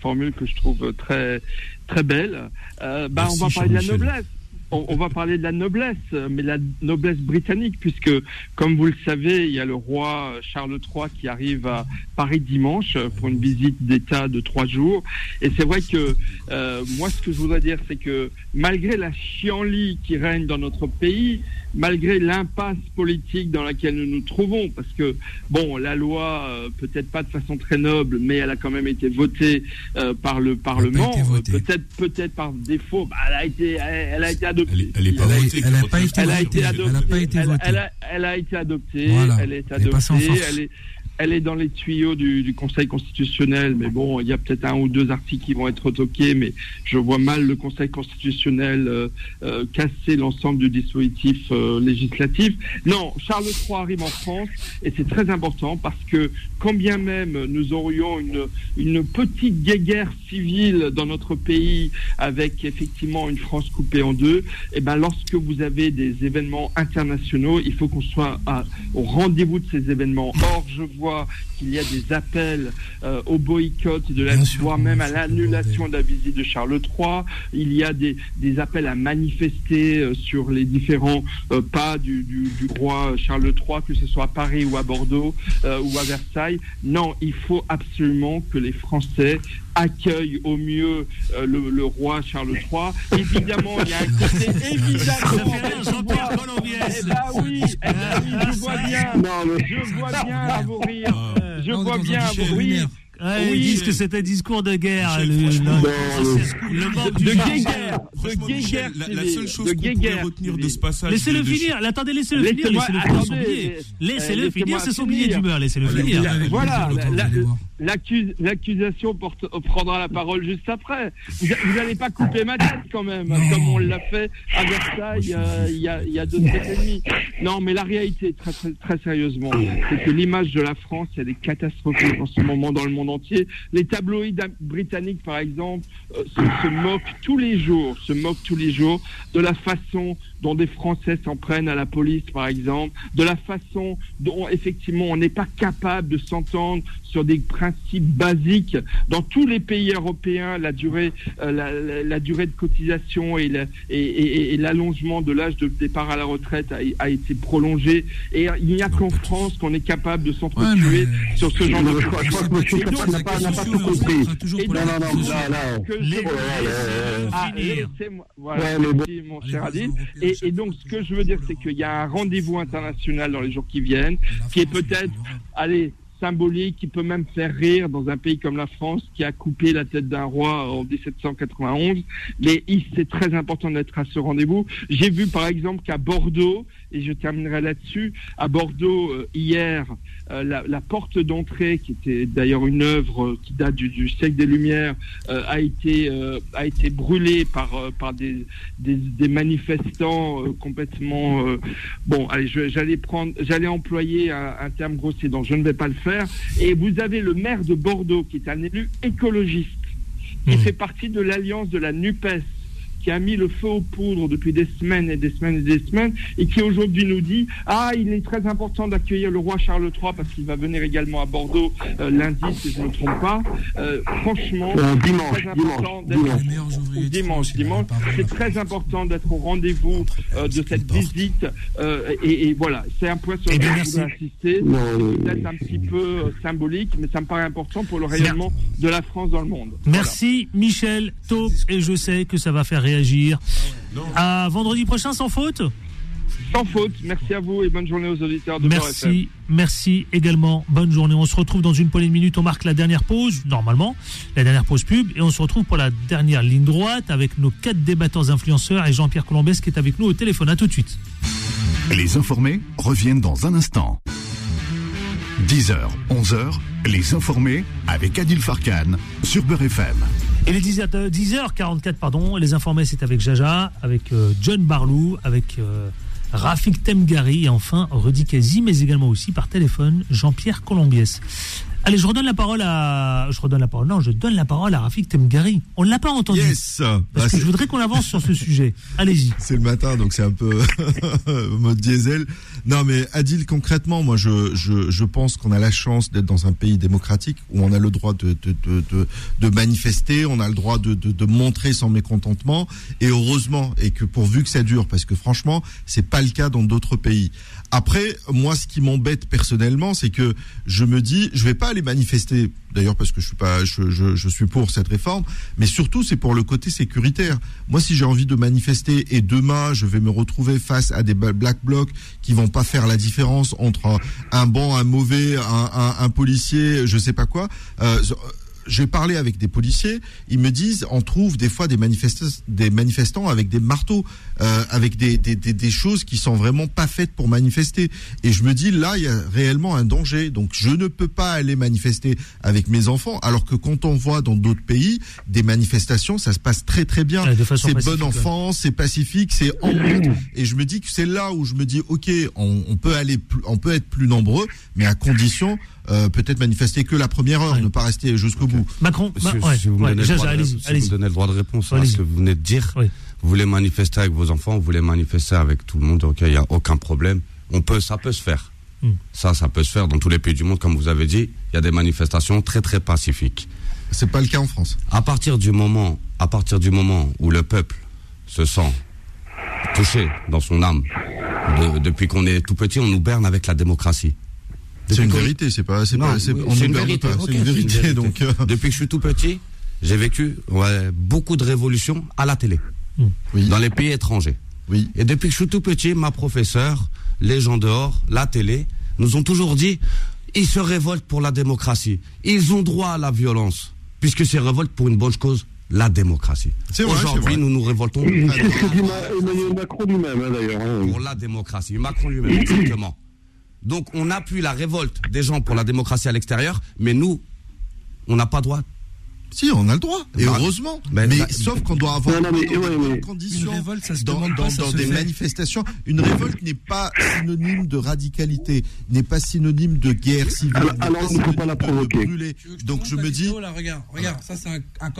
formule que je trouve très, très belle. Euh, bah, on va parler de la noblesse on, va parler de la noblesse, mais la noblesse britannique, puisque, comme vous le savez, il y a le roi Charles III qui arrive à Paris dimanche pour une visite d'État de trois jours. Et c'est vrai que euh, moi, ce que je voudrais dire, c'est que malgré la chienlit qui règne dans notre pays, malgré l'impasse politique dans laquelle nous nous trouvons, parce que, bon, la loi, euh, peut-être pas de façon très noble, mais elle a quand même été votée euh, par le Parlement, peut-être peut-être par défaut, bah, elle a été, elle, a été adoptée. Elle, n'a pas, été, adoptée. Elle a pas été votée. Elle a, été adoptée. Elle est adoptée. Elle est, elle est dans les tuyaux du, Conseil constitutionnel, mais bon, il y a peut-être un ou deux articles qui vont être retoqués, mais je vois mal le Conseil constitutionnel euh, euh, casser l'ensemble du dispositif euh, législatif. Non, Charles III arrive en France et c'est très important parce que quand bien même nous aurions une, une petite guéguerre civile dans notre pays avec effectivement une France coupée en deux, et eh ben lorsque vous avez des événements internationaux, il faut qu'on soit au rendez-vous de ces événements. Or, je vois qu'il y a des appels euh, au boycott, de la, voire même à l'annulation de la visite de Charles III. Il y a des, appels à manifester euh, sur les différents euh, pas du, roi Charles III, que ce soit à Paris ou à Bordeaux ou à Versailles. Non, il faut absolument que les Français accueillent au mieux le, roi Charles III. Évidemment, il y a un côté évidemment. Eh ben oui, eh ben oui, je vois bien, je vois bien à vos rires euh, je vois bien, oui. Ouais, oui, ils disent que c'était un discours de guerre. Le, le, le, de guerre. De guerre. La, seule chose qu'on pourrait retenir de ce passage. Laissez-le finir. Attendez, laissez-le finir. Laissez-le finir son billet. Laissez-le finir, c'est son billet d'humeur. Laissez-le finir. Voilà. L'accusation prendra la parole juste après. Vous n'allez pas couper ma tête quand même, comme on l'a fait à Versailles euh, il y a, il y a deux siècles et demi. Non, mais la réalité, très, très, très sérieusement, c'est que l'image de la France, elle est catastrophique en ce moment dans le monde entier. Les tabloïds britanniques, par exemple, euh, se, moquent tous les jours, se moquent tous les jours de la façon dont des Français s'en prennent à la police, par exemple, de la façon dont effectivement on n'est pas capable de s'entendre sur des principes basiques. Dans tous les pays européens, la durée, euh, la, durée de cotisation et, l'allongement de l'âge de départ à la retraite a, été prolongé. Et il n'y a qu'en France qu'on est capable de s'entretuer sur ce genre de choses. On n'a pas, tout compris. Non, non, non, là, là. Voilà, mon cher Adil. Et, donc, ce que je veux dire, c'est qu'il y a un rendez-vous international dans les jours qui viennent, qui est peut-être, allez, symbolique qui peut même faire rire dans un pays comme la France qui a coupé la tête d'un roi en 1791. Mais c'est très important d'être à ce rendez-vous. J'ai vu par exemple qu'à Bordeaux, et je terminerai là-dessus, à Bordeaux euh, hier, euh, la, porte d'entrée, qui était d'ailleurs une œuvre qui date du, siècle des Lumières, euh, a été a été brûlée par par des des, manifestants complètement bon. Allez, j'allais prendre, j'allais employer un, un terme grossier, donc je ne vais pas le faire et vous avez le maire de Bordeaux, qui est un élu écologiste, qui hmm. fait partie de l'alliance de la NUPES, qui a mis le feu aux poudres depuis des semaines et des semaines et des semaines, et qui aujourd'hui nous dit Ah, il est très important d'accueillir le roi Charles III parce qu'il va venir également à Bordeaux euh, lundi, si je ne me trompe pas. Euh, franchement, euh, dimanche, très important dimanche, dimanche, dimanche, c'est très important d'être au rendez-vous de cette visite. Et, voilà, c'est un point sur lequel je voudrais insister. Peut-être un petit peu symbolique, mais ça me paraît important pour le rayonnement de la France dans le monde. Merci Michel Taub, et je sais que ça va faire réagir agir. À vendredi prochain sans faute sans faute. Merci à vous et bonne journée aux auditeurs de Merci, merci également. Bonne journée. On se retrouve dans une poignée de minutes. On marque la dernière pause, normalement, la dernière pause pub, et on se retrouve pour la dernière ligne droite avec nos quatre débatteurs influenceurs et Jean-Pierre Colombès qui est avec nous au téléphone. À tout de suite. Les informés reviennent dans un instant. 10h, 11h, les informés avec Adil Farkan sur Beurre FM. Et les 10h, 44 pardon, les informés, c'est avec Jaja, avec euh, John Barlou, avec euh, Rafik Temgari et enfin Rudy Kazi, mais également aussi par téléphone Jean-Pierre Colombiès. Allez, je redonne la parole à. Je redonne la parole. Non, je donne la parole à Rafik Temgari. On ne l'a pas entendu. Yes Parce que je voudrais qu'on avance sur ce sujet. Allez-y. C'est le matin, donc c'est un peu mode diesel. Non, mais Adil, concrètement, moi, je, je, je pense qu'on a la chance d'être dans un pays démocratique où on a le droit de, de, de, de, manifester, on a le droit de, de, de montrer son mécontentement. Et heureusement, et que pourvu que ça dure, parce que franchement, c'est pas le cas dans d'autres pays. Après, moi, ce qui m'embête personnellement, c'est que je me dis, je vais pas aller manifester. D'ailleurs, parce que je suis pas, je, je, je suis pour cette réforme, mais surtout, c'est pour le côté sécuritaire. Moi, si j'ai envie de manifester et demain, je vais me retrouver face à des black blocs qui vont pas faire la différence entre un, bon, un mauvais, un, un, un policier, je sais pas quoi. Euh, j'ai parlé avec des policiers, ils me disent on trouve des fois des, manifestants, des manifestants avec des marteaux, euh, avec des, des, des, des, choses qui sont vraiment pas faites pour manifester. Et je me dis là, il y a réellement un danger. Donc je ne peux pas aller manifester avec mes enfants, alors que quand on voit dans d'autres pays des manifestations, ça se passe très très bien. c'est bon enfant, c'est pacifique, c'est en route. Et je me dis que c'est là où je me dis ok, on, on peut aller, plus, on peut être plus nombreux, mais à condition euh, peut-être manifester que la première heure, ne pas rester jusqu'au bout. Macron, si vous me donnez le droit de réponse à ce que vous venez de dire, vous voulez manifester avec vos enfants, vous voulez manifester avec tout le monde, ok, il n'y a aucun problème. On peut, ça peut se faire. Hmm. Ça, ça peut se faire dans tous les pays du monde, comme vous avez dit. Il y a des manifestations très très pacifiques. C'est pas le cas en France. À partir du moment, à partir du moment où le peuple se sent touché dans son âme, depuis qu'on est tout petit, on nous berne avec la démocratie. C'est une vérité, c'est pas, c'est pas, c'est une vérité. C'est une vérité. Donc, euh. depuis que je suis tout petit, j'ai vécu beaucoup de révolutions à la télé, oui. dans les pays étrangers. Oui. Et depuis que je suis tout petit, ma professeure, les gens dehors, la télé, nous ont toujours dit, ils se révoltent pour la démocratie. Ils ont droit à la violence, puisque c'est révolte pour une bonne cause, la démocratie. Aujourd'hui, nous nous révoltons. C'est ce que dit Emmanuel Macron lui-même, hein, d'ailleurs. Hein. Pour la démocratie. Macron lui-même, exactement. Donc on appuie la révolte des gens pour la démocratie à l'extérieur, mais nous, on n'a pas droit si, on a le droit, et bah, heureusement. Mais, sauf qu'on doit avoir des conditions dans, dans, des manifestations. Une révolte n'est pas synonyme de radicalité, n'est pas synonyme de guerre civile. Alors, il ne faut pas la provoquer. Donc je me dis. Là, regarde, regarde, ça c'est un, un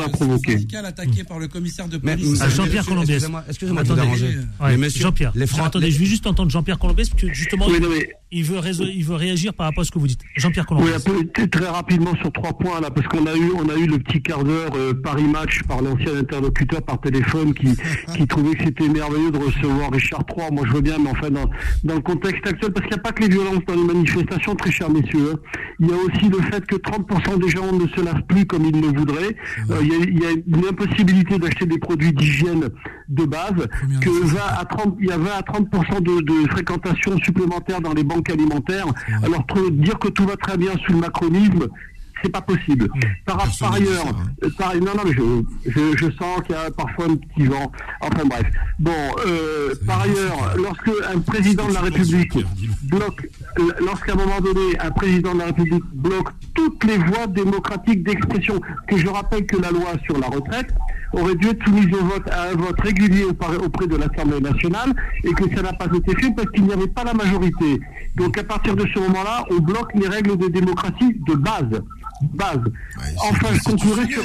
la provoquer. syndical attaqué par le commissaire de police. Jean-Pierre Colombès. Excusez-moi déranger. Jean-Pierre, attendez, je vais juste entendre Jean-Pierre Colombès, parce que justement, il, veut il veut réagir par rapport à ce que vous dites. Jean-Pierre Colombès. Oui, très rapidement sur trois points là, parce qu'on a eu, on a eu le petit quart d'heure euh, Paris Match par l'ancien interlocuteur par téléphone qui, qui trouvait que c'était merveilleux de recevoir Richard III. Moi, je veux bien, mais enfin, dans, dans le contexte actuel, parce qu'il n'y a pas que les violences dans les manifestations, très chers messieurs. Hein. Il y a aussi le fait que 30% des gens ne se lavent plus comme ils le voudraient. Euh, il, y a, il, y a, une impossibilité d'acheter des produits d'hygiène de base, que 20 à 30, il y a 20 à 30% de, de fréquentation supplémentaire dans les banques alimentaires. Alors, dire que tout va très bien sous le macronisme, c'est pas possible. Par, par ailleurs, hein. par, non, non, mais je, je, je sens qu'il y a parfois un petit vent. Enfin bref. Bon, euh, par ailleurs, lorsque un président de la République bloque, lorsqu'à un moment donné, un président de la République bloque toutes les voies démocratiques d'expression, que je rappelle que la loi sur la retraite aurait dû être soumise au vote à un vote régulier auprès de l'Assemblée nationale et que ça n'a pas été fait parce qu'il n'y avait pas la majorité. Donc à partir de ce moment-là, on bloque les règles de démocratie de base base. enfin, je conclurai sur.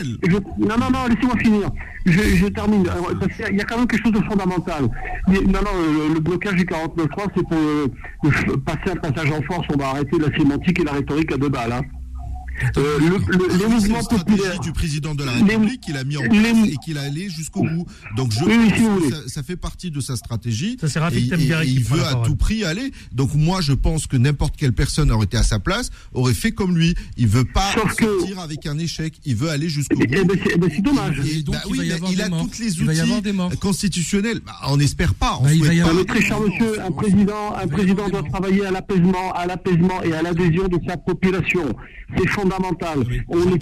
non, non, non, laissez-moi finir. Je, je termine. Parce qu'il y a quand même quelque chose de fondamental. non, non, le, blocage du 49.3, c'est pour euh, passer un passage en force. On va arrêter la sémantique et la rhétorique à deux balles. Hein. Euh, le, le, le mouvement populaire du président de la République qu'il a mis en place et qu'il a allé jusqu'au bout. Donc je pense que ça, ça, fait partie de sa stratégie. Ça, et, et, il veut à tout prix aller. Donc moi je pense que n'importe quelle personne aurait été à sa place aurait fait comme lui. Il veut pas sortir que... avec un échec. Il veut aller jusqu'au bout. Ben, c'est dommage. Et, donc, bah, il, oui, il a toutes les outils constitutionnels. Bah, on n'espère pas. On bah, pas. très cher monsieur, un président, un président doit travailler à l'apaisement, à l'apaisement et à l'adhésion de sa population. C'est fondamental. On, ne,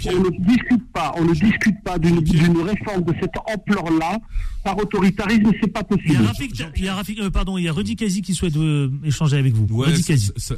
discute pas, on ne discute pas d'une réforme de cette ampleur-là par autoritarisme, c'est pas possible. Il y a Rafik, il y a Rafik, euh, pardon, il y a Rudy Kazi qui souhaite euh, échanger avec vous. Ouais,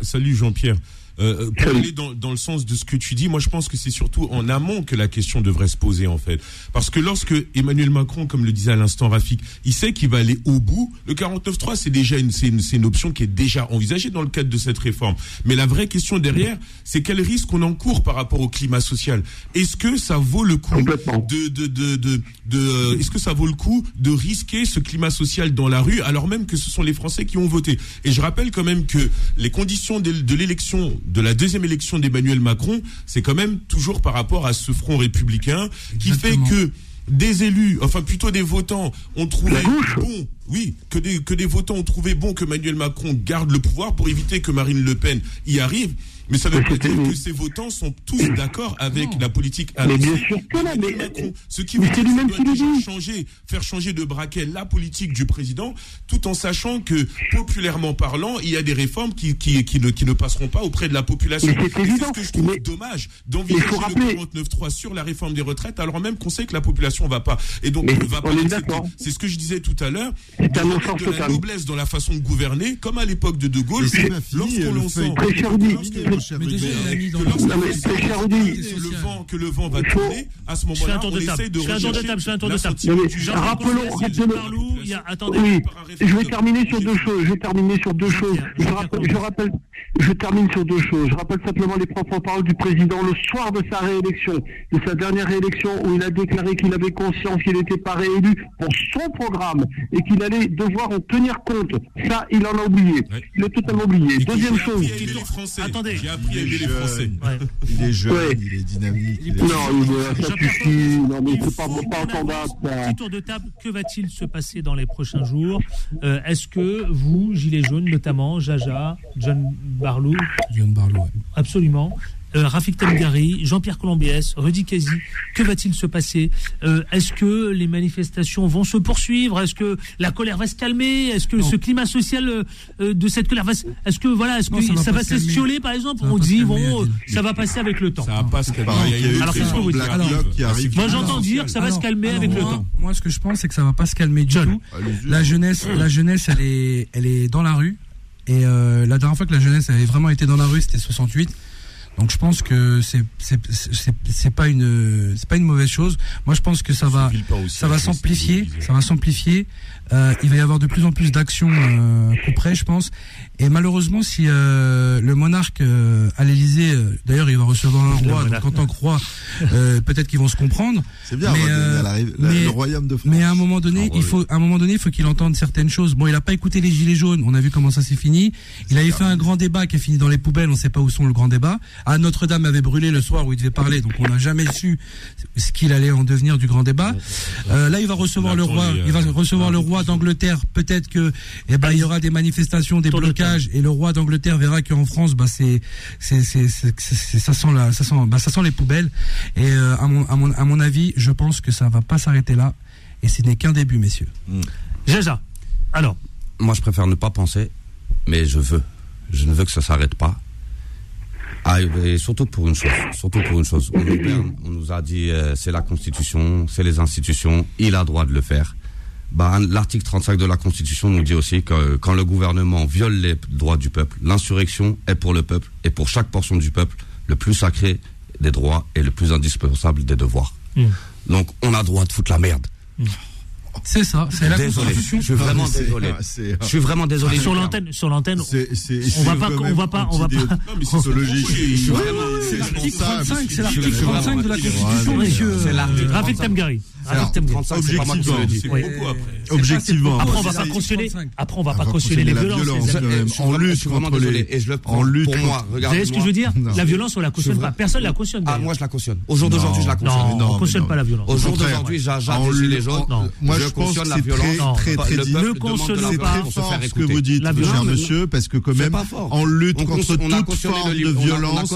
salut Jean-Pierre. Euh, pour aller dans, dans, le sens de ce que tu dis, moi je pense que c'est surtout en amont que la question devrait se poser en fait. Parce que lorsque Emmanuel Macron, comme le disait à l'instant Rafik, il sait qu'il va aller au bout, le 49.3 c'est déjà une, c'est une, une, option qui est déjà envisagée dans le cadre de cette réforme. Mais la vraie question derrière, c'est quel risque on encourt par rapport au climat social? Est-ce que ça vaut le coup de, de, de, de, de euh, est-ce que ça vaut le coup de risquer ce climat social dans la rue alors même que ce sont les Français qui ont voté? Et je rappelle quand même que les conditions de, de l'élection de la deuxième élection d'Emmanuel Macron, c'est quand même toujours par rapport à ce front républicain qui fait que des élus, enfin plutôt des votants, ont trouvé bon, oui, que des, que des votants ont trouvé bon que Emmanuel Macron garde le pouvoir pour éviter que Marine Le Pen y arrive. Mais ça veut pas dire que ces votants sont tous d'accord avec la politique Mais bien sûr que là, mais Macron. Ce qui veut dire qu'il changer, faire changer de braquet la politique du président, tout en sachant que populairement parlant, il y a des réformes qui qui, qui, ne, qui ne passeront pas auprès de la population. C'est ce que je trouve dommage d'envisager le 49.3 sur la réforme des retraites, alors même qu'on sait que la population va pas. Et donc, on va pas. C'est ce que je disais tout à l'heure. De la noblesse dans la façon de gouverner, comme à l'époque de De Gaulle, lorsqu'on l'entend le vent, que le vent va tourner, à ce moment-là, on essaie de rechercher un tour de table. Rappelons, attendez. Je vais terminer sur deux choses. Je vais terminer sur deux choses. Je rappelle, je termine sur deux choses. Je rappelle simplement les propres paroles du président le soir de sa réélection, de sa dernière réélection, où il a déclaré qu'il avait conscience qu'il n'était pas réélu pour son programme et qu'il allait devoir en tenir compte. Ça, il en a oublié. Il a totalement oublié. Deuxième chose. Attendez, appris à aimer les Français. Il est jeune, il est dynamique. Il est... Non, il est, ça suffit. Non, mais c'est pas, pas entendable. Petit tour de table, que va-t-il se passer dans les prochains jours euh, Est-ce que vous, Gilets jaunes notamment, Jaja, John Barlou John Barlou, Absolument euh, Rafik Temgari, Jean-Pierre Colombiès, Rudy Kazi. Que va-t-il se passer euh, Est-ce que les manifestations vont se poursuivre? Est-ce que la colère va se calmer? Est-ce que ce climat social euh, de cette colère va Est-ce que voilà, est-ce que ça, va, s'estioler par exemple On dit bon, ça va passer avec le temps. Ça va pas se calmer. Alors qu'est-ce que vous dites Moi j'entends dire que ça va se calmer avec le temps. Moi ce que je pense c'est que ça va pas se calmer du tout. La jeunesse, la jeunesse, elle est, elle est dans la rue. Et la dernière fois que la jeunesse avait vraiment été dans la rue, c'était 68. Donc je pense que c'est c'est c'est pas une c'est pas une mauvaise chose. Moi je pense que ça va ça va s'amplifier, ça va s'amplifier. Euh, il va y avoir de plus en plus d'actions euh, près, je pense. Et malheureusement, si euh, le monarque euh, à l'Élysée, euh, d'ailleurs, il va recevoir un roi, donc en tant que roi, peut-être qu'ils vont se comprendre. C'est bien, mais, le royaume de France. Mais à un moment donné, il faut, à un moment donné, il faut qu'il entende certaines choses. Bon, il a pas écouté les gilets jaunes. On a vu comment ça s'est fini. Il avait fait un grand débat qui a fini dans les poubelles. On sait pas où sont le grand débat. À ah, Notre-Dame avait brûlé le soir où il devait parler, donc on n'a jamais su ce qu'il allait en devenir du grand débat. là, il va recevoir le roi. Il va recevoir le roi d'Angleterre. Peut-être que, eh ben, il y aura des manifestations, des blocages et le roi d'Angleterre verra qu'en France, bah, c'est, c'est, c'est, ça sent la, ça sent, bah, ça sent les poubelles. Et euh, à, mon, à, mon, à mon avis, je pense que ça va pas s'arrêter là. Et ce n'est qu'un début, messieurs. Mmh. Jaja, alors. Moi, je préfère ne pas penser, mais je veux. Je ne veux que ça s'arrête pas. Ah, et surtout pour une chose, surtout pour une chose. On nous, on nous a dit euh, c'est la Constitution, c'est les institutions, il a droit de le faire bah, l'article 35 de la Constitution nous dit aussi que quand le gouvernement viole les droits du peuple, l'insurrection est pour le peuple et pour chaque portion du peuple le plus sacré des droits et le plus indispensable des devoirs. Hmm. Donc on a droit de foutre la merde. Hmm. C'est ça, c'est la désolé. Je suis vraiment désolé. Je suis vraiment désolé. Sur l'antenne, sur l'antenne, on va pas, on va pas, on va pas. Non, mais c'est logique. C'est l'article 35, c'est l'article 35 de la Constitution, monsieur. C'est l'article. Rafik Tamgari. Objectivement. Après, on va pas cautionner. Après, on va pas cautionner les violences. En lutte contre les. Et je le prends. Pour moi, Vous savez ce que je veux dire La violence, on la cautionne pas. Personne la cautionne. Ah, moi, je la cautionne. Au jour d'aujourd'hui, je la cautionne. Non, on cautionne pas la violence. Au jour d'aujourd'hui, j'arrête les gens. Moi, je cautionne la violence. Très, très, très Ne cautionne pas ce que vous dites, cher monsieur, parce que quand même, on lutte contre toute forme de violence.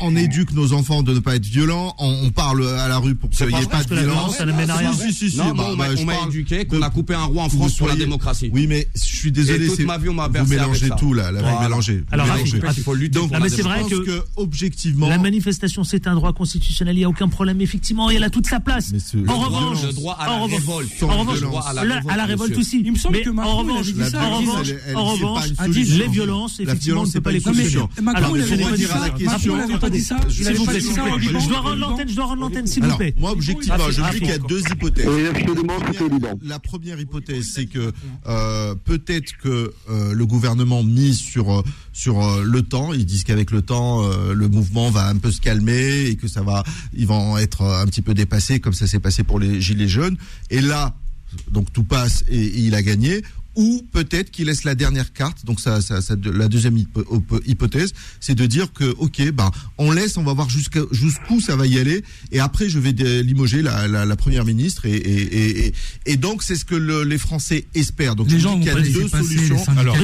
On éduque nos enfants de ne pas être violents. On parle à la rue pour qu'il n'y ait pas de violence. Ça ne mène à rien. Non, bah, bah, on m'a éduqué qu'on a coupé un roi en France pour la démocratie. Oui, mais je suis désolé. toute ma vie, on m'a Vous mélangez tout là, vous mélangez. Alors, il faut lutter. C'est vrai que objectivement, la manifestation, c'est un droit constitutionnel. Il n'y a aucun problème. Effectivement, elle a toute sa place. En revanche, le droit à la révolte. Révolte. En revanche, à la révolte aussi. Il me semble que en revanche, en revanche, les violences, effectivement, on ne peut pas les cautionner. Macron, il avait pas dit ça. S'il vous plaît, je dois rendre l'antenne, je dois rendre l'antenne, s'il vous plaît. Moi, objectivement, je dis qu'il y a deux hypothèses. La première hypothèse, c'est que euh, peut-être que euh, le gouvernement mise sur euh, sur le temps, ils disent qu'avec le temps, le mouvement va un peu se calmer et que ça va, ils vont être un petit peu dépassés, comme ça s'est passé pour les gilets jaunes. Et là, donc tout passe et, et il a gagné ou peut-être qu'il laisse la dernière carte. Donc ça, ça, ça la deuxième hypothèse, c'est de dire que ok, ben on laisse, on va voir jusqu'où ça va y aller, et après je vais limoger la, la, la première ministre, et, et, et, et donc c'est ce que le, les Français espèrent. Donc les gens il y a deux solutions. Alors,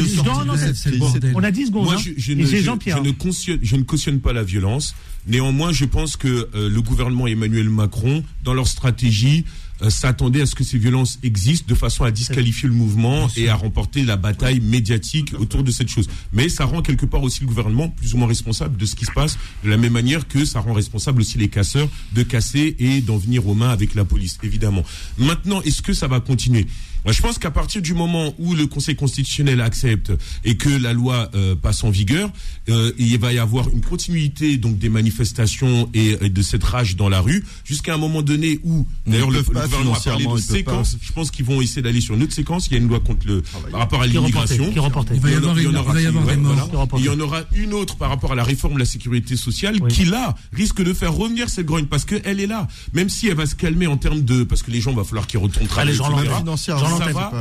on a 10 secondes. Moi, hein. je, je, ne, je, je, ne cautionne, je ne cautionne pas la violence. Néanmoins, je pense que euh, le gouvernement Emmanuel Macron, dans leur stratégie, euh, s'attendait à ce que ces violences existent de façon à disqualifier le mouvement et à remporter la bataille médiatique autour de cette chose. Mais ça rend quelque part aussi le gouvernement plus ou moins responsable de ce qui se passe, de la même manière que ça rend responsable aussi les casseurs de casser et d'en venir aux mains avec la police, évidemment. Maintenant, est-ce que ça va continuer? Moi, je pense qu'à partir du moment où le Conseil constitutionnel accepte et que la loi euh, passe en vigueur, euh, il va y avoir une continuité donc des manifestations et, de cette rage dans la rue jusqu'à un moment donné où d'ailleurs le, le, gouvernement a parlé de séquence. Je pense qu'ils vont essayer d'aller sur une autre séquence. Il y a une loi contre le par rapport à l'immigration. Il va y avoir, il y en aura une autre par rapport à la réforme de la sécurité sociale qui là risque de faire revenir cette grogne parce qu'elle est là. Même si elle va se calmer en termes de parce que les gens va falloir qu'ils retournent travailler ça va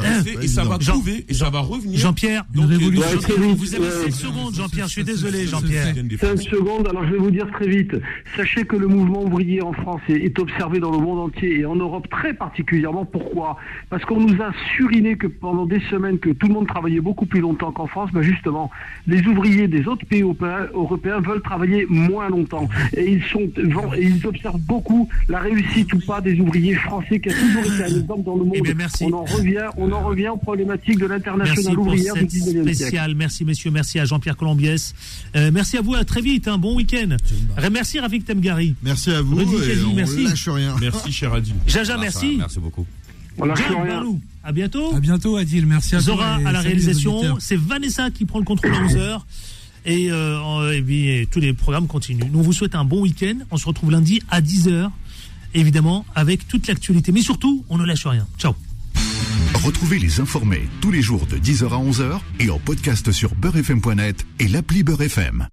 et ça va trouver et ça va revenir. Jean-Pierre, une révolution. Vous avez 5 secondes, Jean-Pierre. Je suis désolé, Jean-Pierre. 5 secondes. Alors je vais vous dire très vite. Sachez que le mouvement ouvrier en France est observé dans le monde entier et en Europe très particulièrement. Pourquoi Parce qu'on nous a suriné que pendant des semaines que tout le monde travaillait beaucoup plus longtemps qu'en France. Ben justement, les ouvriers des autres pays européens veulent travailler moins longtemps et ils sont et ils observent beaucoup la réussite ou pas des ouvriers français qui a toujours été un exemple dans le monde. Eh merci on en revient aux problématiques de l'international ouvrière du 19 spécial. Merci, messieurs. Merci à Jean-Pierre Colombiès. Euh, merci à vous. À très vite. Un hein. bon week-end. Merci, Rafik Temgari. Merci à vous. Et on merci. lâche rien. Merci, cher Adil. Jaja, merci. merci beaucoup. On lâche rien. À bientôt. À bientôt, Adil. Merci à Zora à la réalisation. C'est Vanessa qui prend le contrôle à 11h. Et, euh, et tous les programmes continuent. Nous, on vous souhaite un bon week-end. On se retrouve lundi à 10h, évidemment, avec toute l'actualité. Mais surtout, on ne lâche rien. Ciao. Retrouvez les informés tous les jours de 10h à 11h et en podcast sur beurrefm.net et l'appli Beurrefm.